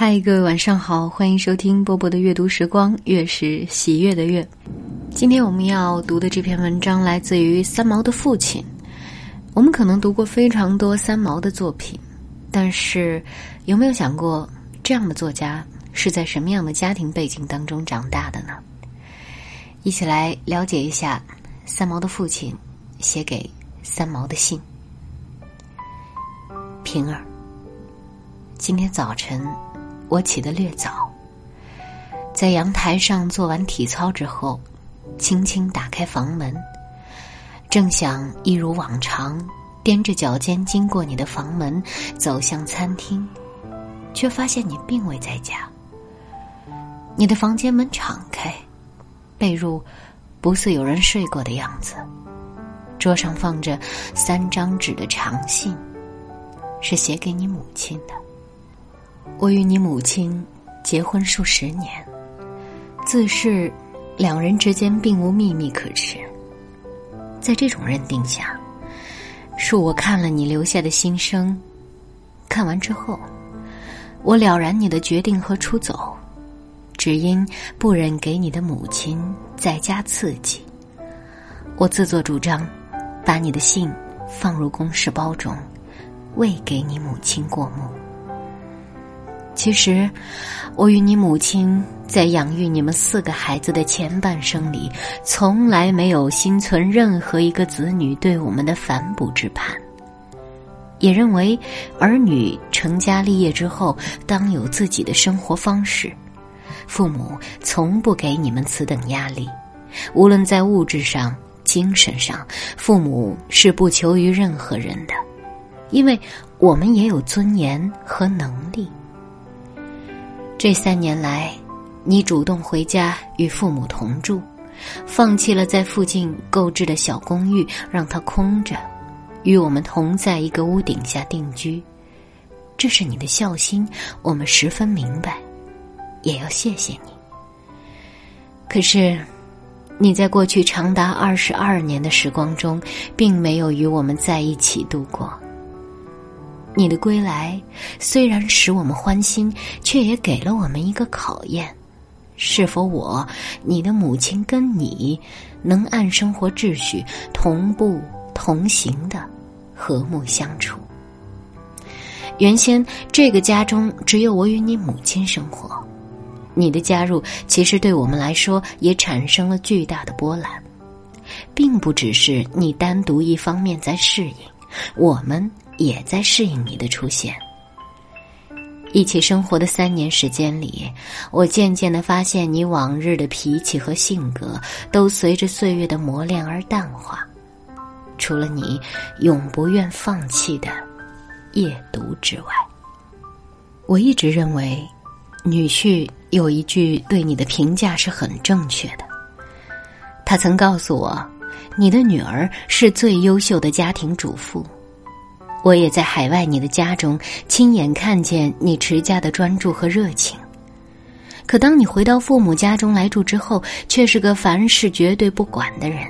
嗨，各位晚上好，欢迎收听波波的阅读时光，月是喜悦的月。今天我们要读的这篇文章来自于三毛的父亲。我们可能读过非常多三毛的作品，但是有没有想过，这样的作家是在什么样的家庭背景当中长大的呢？一起来了解一下三毛的父亲写给三毛的信。平儿，今天早晨。我起得略早，在阳台上做完体操之后，轻轻打开房门，正想一如往常踮着脚尖经过你的房门走向餐厅，却发现你并未在家。你的房间门敞开，被褥不似有人睡过的样子，桌上放着三张纸的长信，是写给你母亲的。我与你母亲结婚数十年，自是两人之间并无秘密可持。在这种认定下，恕我看了你留下的心声。看完之后，我了然你的决定和出走，只因不忍给你的母亲再加刺激。我自作主张，把你的信放入公事包中，未给你母亲过目。其实，我与你母亲在养育你们四个孩子的前半生里，从来没有心存任何一个子女对我们的反哺之盼，也认为儿女成家立业之后当有自己的生活方式，父母从不给你们此等压力。无论在物质上、精神上，父母是不求于任何人的，因为我们也有尊严和能力。这三年来，你主动回家与父母同住，放弃了在附近购置的小公寓，让它空着，与我们同在一个屋顶下定居。这是你的孝心，我们十分明白，也要谢谢你。可是，你在过去长达二十二年的时光中，并没有与我们在一起度过。你的归来虽然使我们欢心，却也给了我们一个考验：是否我、你的母亲跟你能按生活秩序同步同行的和睦相处？原先这个家中只有我与你母亲生活，你的加入其实对我们来说也产生了巨大的波澜，并不只是你单独一方面在适应，我们。也在适应你的出现。一起生活的三年时间里，我渐渐的发现，你往日的脾气和性格都随着岁月的磨练而淡化，除了你永不愿放弃的夜读之外。我一直认为，女婿有一句对你的评价是很正确的。他曾告诉我，你的女儿是最优秀的家庭主妇。我也在海外你的家中亲眼看见你持家的专注和热情，可当你回到父母家中来住之后，却是个凡事绝对不管的人。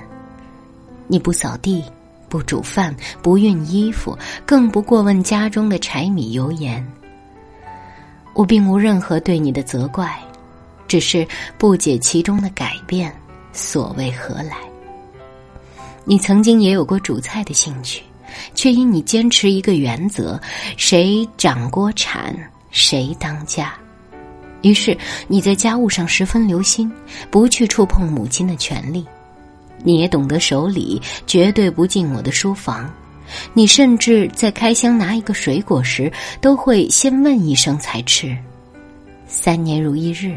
你不扫地，不煮饭，不熨衣服，更不过问家中的柴米油盐。我并无任何对你的责怪，只是不解其中的改变所为何来。你曾经也有过煮菜的兴趣。却因你坚持一个原则：谁掌锅铲，谁当家。于是你在家务上十分留心，不去触碰母亲的权利。你也懂得守礼，绝对不进我的书房。你甚至在开箱拿一个水果时，都会先问一声才吃。三年如一日，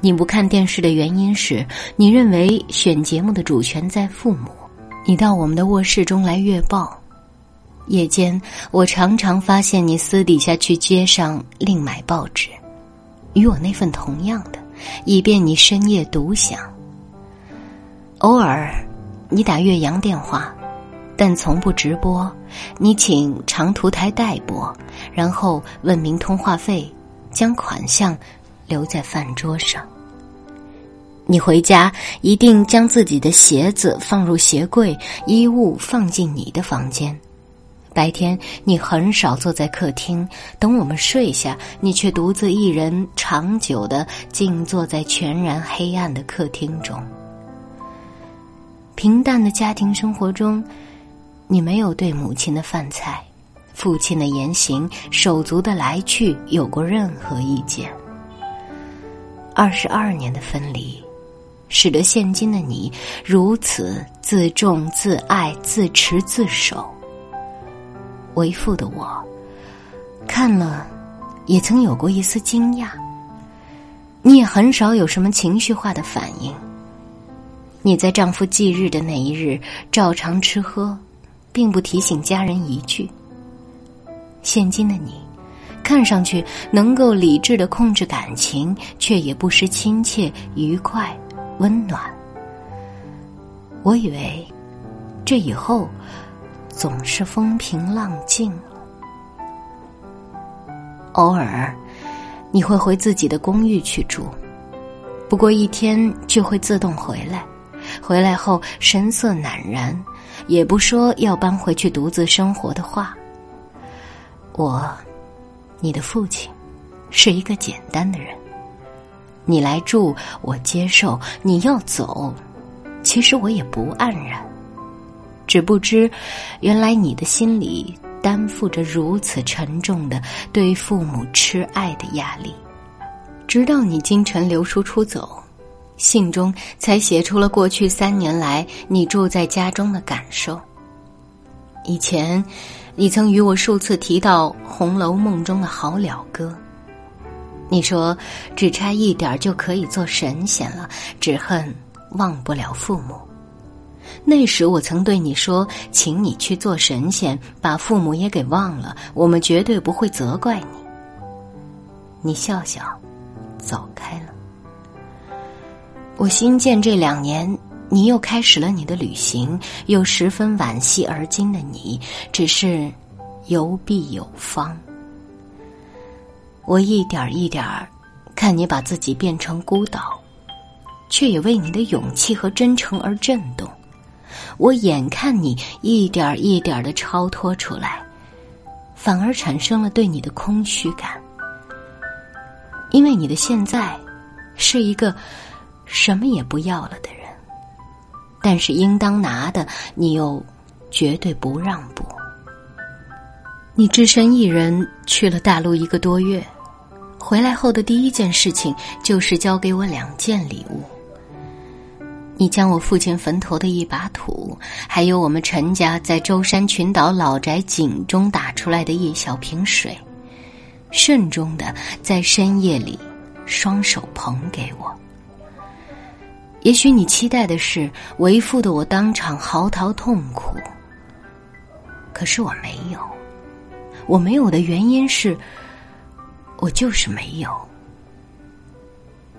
你不看电视的原因是你认为选节目的主权在父母。你到我们的卧室中来阅报。夜间，我常常发现你私底下去街上另买报纸，与我那份同样的，以便你深夜独享。偶尔，你打岳阳电话，但从不直播。你请长途台代播，然后问明通话费，将款项留在饭桌上。你回家一定将自己的鞋子放入鞋柜，衣物放进你的房间。白天你很少坐在客厅，等我们睡下，你却独自一人长久的静坐在全然黑暗的客厅中。平淡的家庭生活中，你没有对母亲的饭菜、父亲的言行、手足的来去有过任何意见。二十二年的分离，使得现今的你如此自重、自爱、自持、自守。为父的我，看了，也曾有过一丝惊讶。你也很少有什么情绪化的反应。你在丈夫忌日的那一日照常吃喝，并不提醒家人一句。现今的你，看上去能够理智的控制感情，却也不失亲切、愉快、温暖。我以为，这以后。总是风平浪静。偶尔，你会回自己的公寓去住，不过一天就会自动回来。回来后神色赧然，也不说要搬回去独自生活的话。我，你的父亲，是一个简单的人。你来住，我接受；你要走，其实我也不黯然。只不知，原来你的心里担负着如此沉重的对父母痴爱的压力。直到你今晨留书出走，信中才写出了过去三年来你住在家中的感受。以前，你曾与我数次提到《红楼梦》中的好了歌，你说只差一点就可以做神仙了，只恨忘不了父母。那时我曾对你说，请你去做神仙，把父母也给忘了，我们绝对不会责怪你。你笑笑，走开了。我新建这两年你又开始了你的旅行，又十分惋惜而今的你，只是游必有方。我一点一点看你把自己变成孤岛，却也为你的勇气和真诚而震动。我眼看你一点一点的超脱出来，反而产生了对你的空虚感，因为你的现在是一个什么也不要了的人，但是应当拿的你又绝对不让步。你只身一人去了大陆一个多月，回来后的第一件事情就是交给我两件礼物。你将我父亲坟头的一把土，还有我们陈家在舟山群岛老宅井中打出来的一小瓶水，慎重的在深夜里双手捧给我。也许你期待的是为父的我当场嚎啕痛哭，可是我没有，我没有的原因是，我就是没有。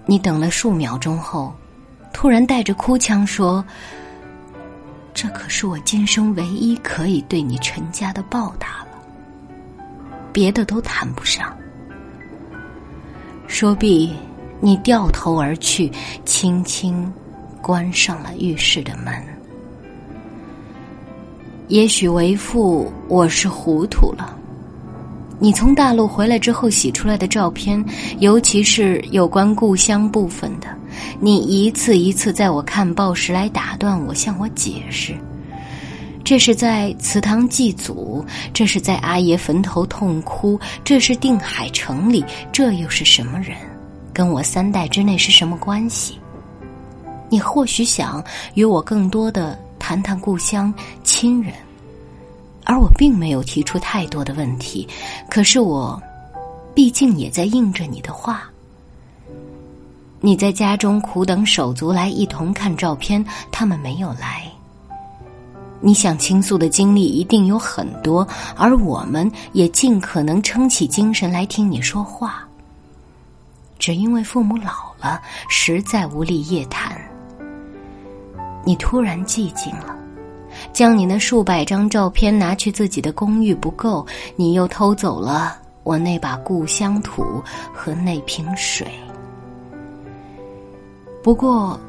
你等了数秒钟后。突然带着哭腔说：“这可是我今生唯一可以对你陈家的报答了，别的都谈不上。”说毕，你掉头而去，轻轻关上了浴室的门。也许为父，我是糊涂了。你从大陆回来之后洗出来的照片，尤其是有关故乡部分的，你一次一次在我看报时来打断我，向我解释：这是在祠堂祭祖，这是在阿爷坟头痛哭，这是定海城里，这又是什么人？跟我三代之内是什么关系？你或许想与我更多的谈谈故乡亲人。而我并没有提出太多的问题，可是我，毕竟也在应着你的话。你在家中苦等手足来一同看照片，他们没有来。你想倾诉的经历一定有很多，而我们也尽可能撑起精神来听你说话。只因为父母老了，实在无力夜谈。你突然寂静了。将你那数百张照片拿去自己的公寓不够，你又偷走了我那把故乡土和那瓶水。不过，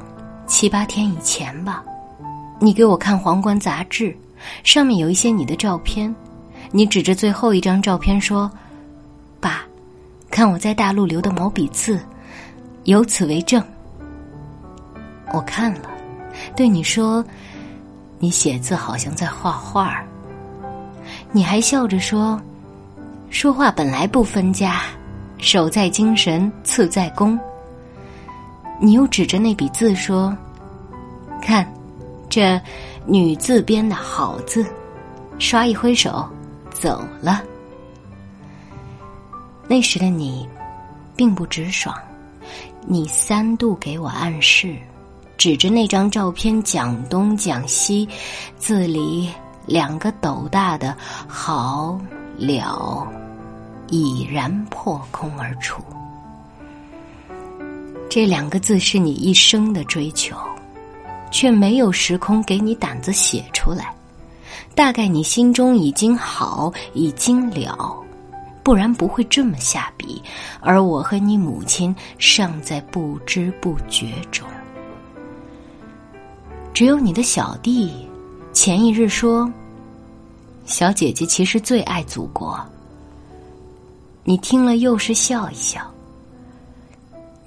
七八天以前吧，你给我看《皇冠》杂志，上面有一些你的照片，你指着最后一张照片说：“爸，看我在大陆留的毛笔字，有此为证。”我看了，对你说：“你写字好像在画画。”你还笑着说：“说话本来不分家，手在精神，次在功。”你又指着那笔字说：“看，这女字边的好字。”刷一挥手，走了。那时的你，并不直爽，你三度给我暗示，指着那张照片讲东讲西，字里。两个斗大的“好了”已然破空而出。这两个字是你一生的追求，却没有时空给你胆子写出来。大概你心中已经好，已经了，不然不会这么下笔。而我和你母亲尚在不知不觉中。只有你的小弟。前一日说：“小姐姐其实最爱祖国。”你听了又是笑一笑。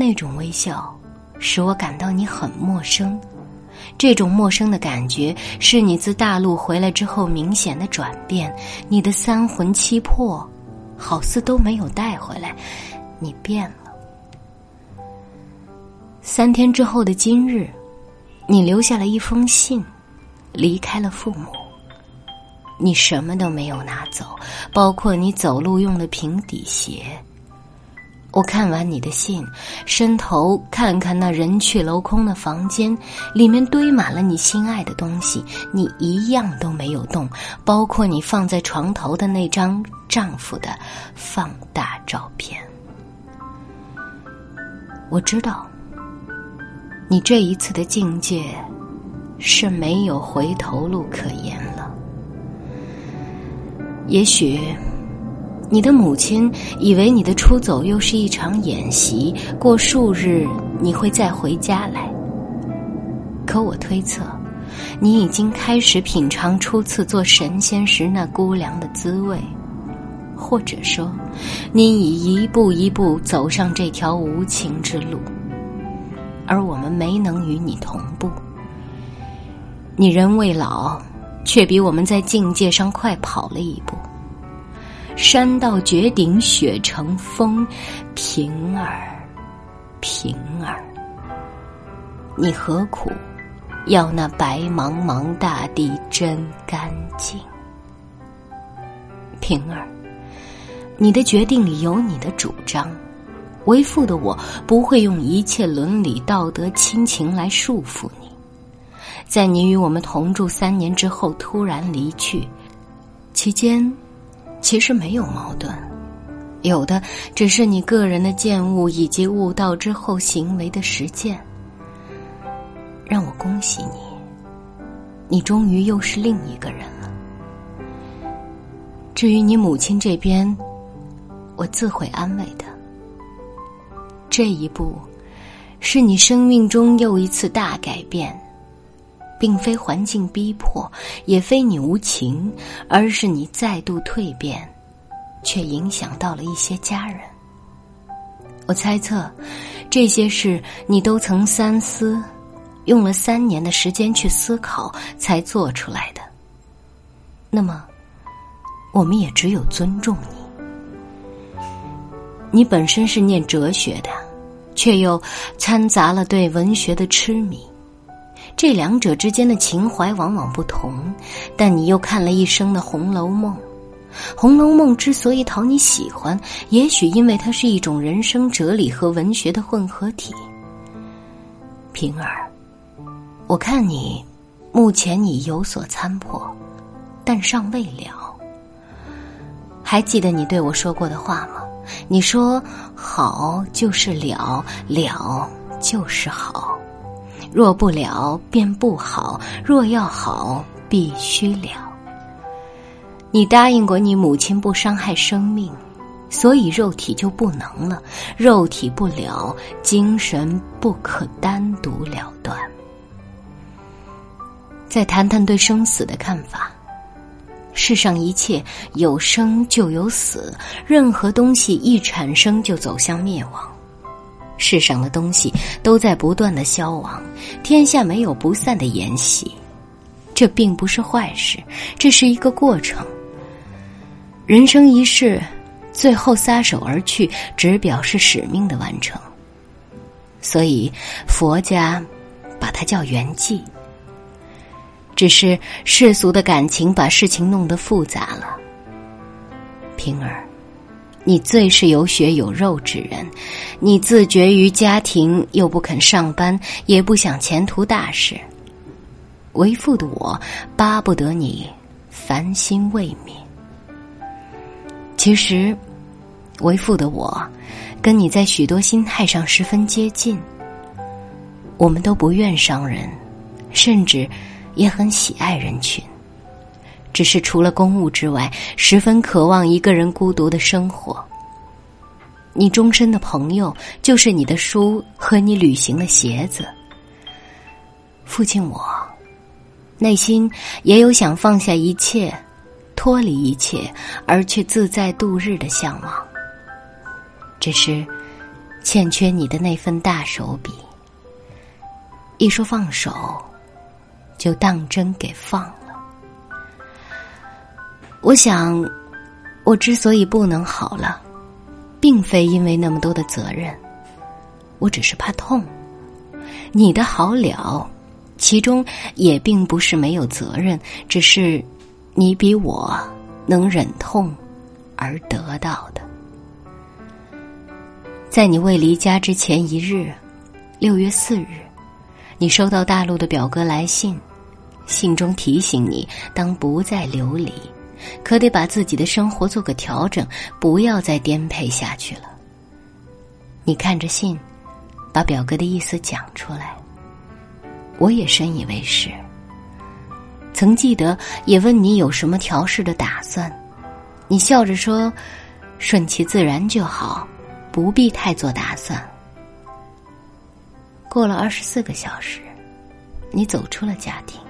那种微笑使我感到你很陌生，这种陌生的感觉是你自大陆回来之后明显的转变。你的三魂七魄好似都没有带回来，你变了。三天之后的今日，你留下了一封信。离开了父母，你什么都没有拿走，包括你走路用的平底鞋。我看完你的信，伸头看看那人去楼空的房间，里面堆满了你心爱的东西，你一样都没有动，包括你放在床头的那张丈夫的放大照片。我知道，你这一次的境界。是没有回头路可言了。也许，你的母亲以为你的出走又是一场演习，过数日你会再回家来。可我推测，你已经开始品尝初次做神仙时那孤凉的滋味，或者说，你已一步一步走上这条无情之路，而我们没能与你同步。你人未老，却比我们在境界上快跑了一步。山到绝顶，雪成风，平儿，平儿，你何苦要那白茫茫大地真干净？平儿，你的决定里有你的主张，为父的我不会用一切伦理道德亲情来束缚你。在你与我们同住三年之后突然离去，期间其实没有矛盾，有的只是你个人的见悟以及悟道之后行为的实践。让我恭喜你，你终于又是另一个人了。至于你母亲这边，我自会安慰的。这一步，是你生命中又一次大改变。并非环境逼迫，也非你无情，而是你再度蜕变，却影响到了一些家人。我猜测，这些事你都曾三思，用了三年的时间去思考才做出来的。那么，我们也只有尊重你。你本身是念哲学的，却又掺杂了对文学的痴迷。这两者之间的情怀往往不同，但你又看了一生的《红楼梦》。《红楼梦》之所以讨你喜欢，也许因为它是一种人生哲理和文学的混合体。平儿，我看你目前已有所参破，但尚未了。还记得你对我说过的话吗？你说：“好就是了，了就是好。”若不了，便不好；若要好，必须了。你答应过你母亲不伤害生命，所以肉体就不能了。肉体不了，精神不可单独了断。再谈谈对生死的看法。世上一切有生就有死，任何东西一产生就走向灭亡。世上的东西都在不断的消亡，天下没有不散的筵席。这并不是坏事，这是一个过程。人生一世，最后撒手而去，只表示使命的完成。所以佛家把它叫圆寂。只是世俗的感情把事情弄得复杂了。平儿，你最是有血有肉之人，你自绝于家庭，又不肯上班，也不想前途大事。为父的我，巴不得你烦心未泯。其实，为父的我，跟你在许多心态上十分接近。我们都不愿伤人，甚至。也很喜爱人群，只是除了公务之外，十分渴望一个人孤独的生活。你终身的朋友就是你的书和你旅行的鞋子。父亲，我内心也有想放下一切，脱离一切，而去自在度日的向往。只是欠缺你的那份大手笔。一说放手。就当真给放。我想，我之所以不能好了，并非因为那么多的责任，我只是怕痛。你的好了，其中也并不是没有责任，只是你比我能忍痛而得到的。在你未离家之前一日，六月四日，你收到大陆的表哥来信。信中提醒你，当不再流离，可得把自己的生活做个调整，不要再颠沛下去了。你看着信，把表哥的意思讲出来，我也深以为是。曾记得也问你有什么调试的打算，你笑着说：“顺其自然就好，不必太做打算。”过了二十四个小时，你走出了家庭。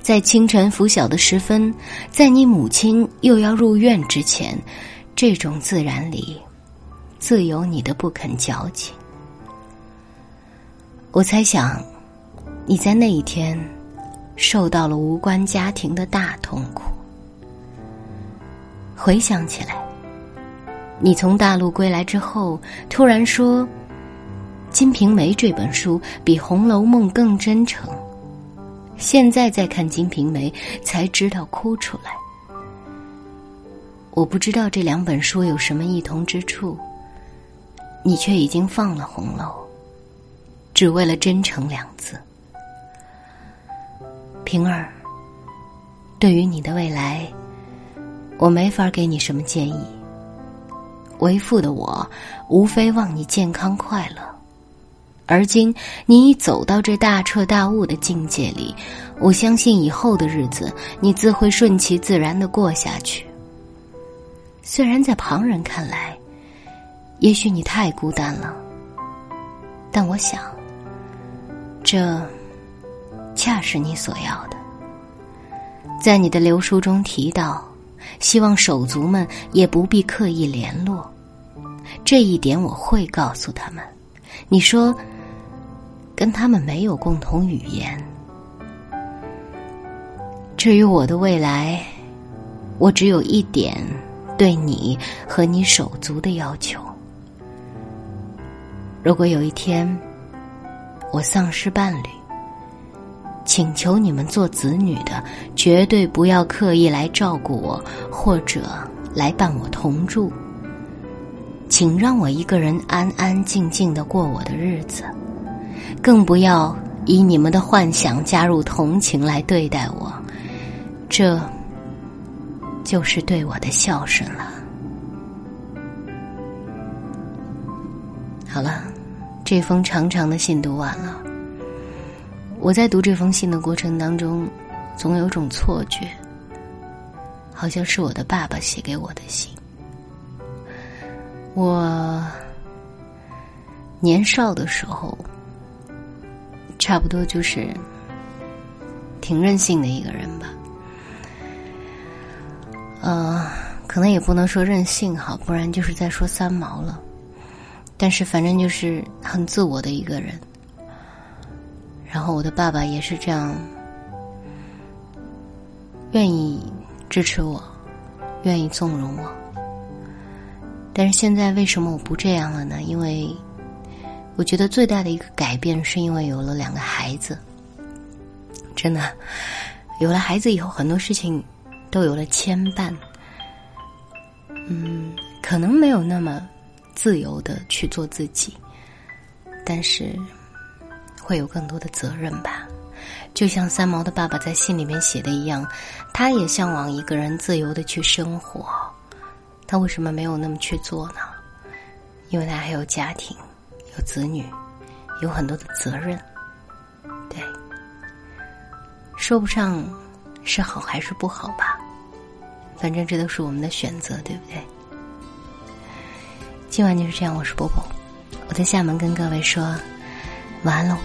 在清晨拂晓的时分，在你母亲又要入院之前，这种自然里，自有你的不肯矫情。我猜想，你在那一天，受到了无关家庭的大痛苦。回想起来，你从大陆归来之后，突然说，《金瓶梅》这本书比《红楼梦》更真诚。现在再看《金瓶梅》，才知道哭出来。我不知道这两本书有什么异同之处，你却已经放了《红楼》，只为了“真诚”两字。平儿，对于你的未来，我没法给你什么建议。为父的我，无非望你健康快乐。而今你已走到这大彻大悟的境界里，我相信以后的日子你自会顺其自然的过下去。虽然在旁人看来，也许你太孤单了，但我想，这恰是你所要的。在你的留书中提到，希望手足们也不必刻意联络，这一点我会告诉他们。你说。跟他们没有共同语言。至于我的未来，我只有一点对你和你手足的要求：如果有一天我丧失伴侣，请求你们做子女的绝对不要刻意来照顾我，或者来伴我同住。请让我一个人安安静静的过我的日子。更不要以你们的幻想加入同情来对待我，这就是对我的孝顺了。好了，这封长长的信读完了。我在读这封信的过程当中，总有种错觉，好像是我的爸爸写给我的信。我年少的时候。差不多就是挺任性的一个人吧。呃，可能也不能说任性哈，不然就是在说三毛了。但是反正就是很自我的一个人。然后我的爸爸也是这样，愿意支持我，愿意纵容我。但是现在为什么我不这样了呢？因为我觉得最大的一个改变是因为有了两个孩子。真的，有了孩子以后，很多事情都有了牵绊。嗯，可能没有那么自由的去做自己，但是会有更多的责任吧。就像三毛的爸爸在信里面写的一样，他也向往一个人自由的去生活。他为什么没有那么去做呢？因为他还有家庭，有子女，有很多的责任。对，说不上是好还是不好吧，反正这都是我们的选择，对不对？今晚就是这样，我是波波，我在厦门跟各位说晚安喽。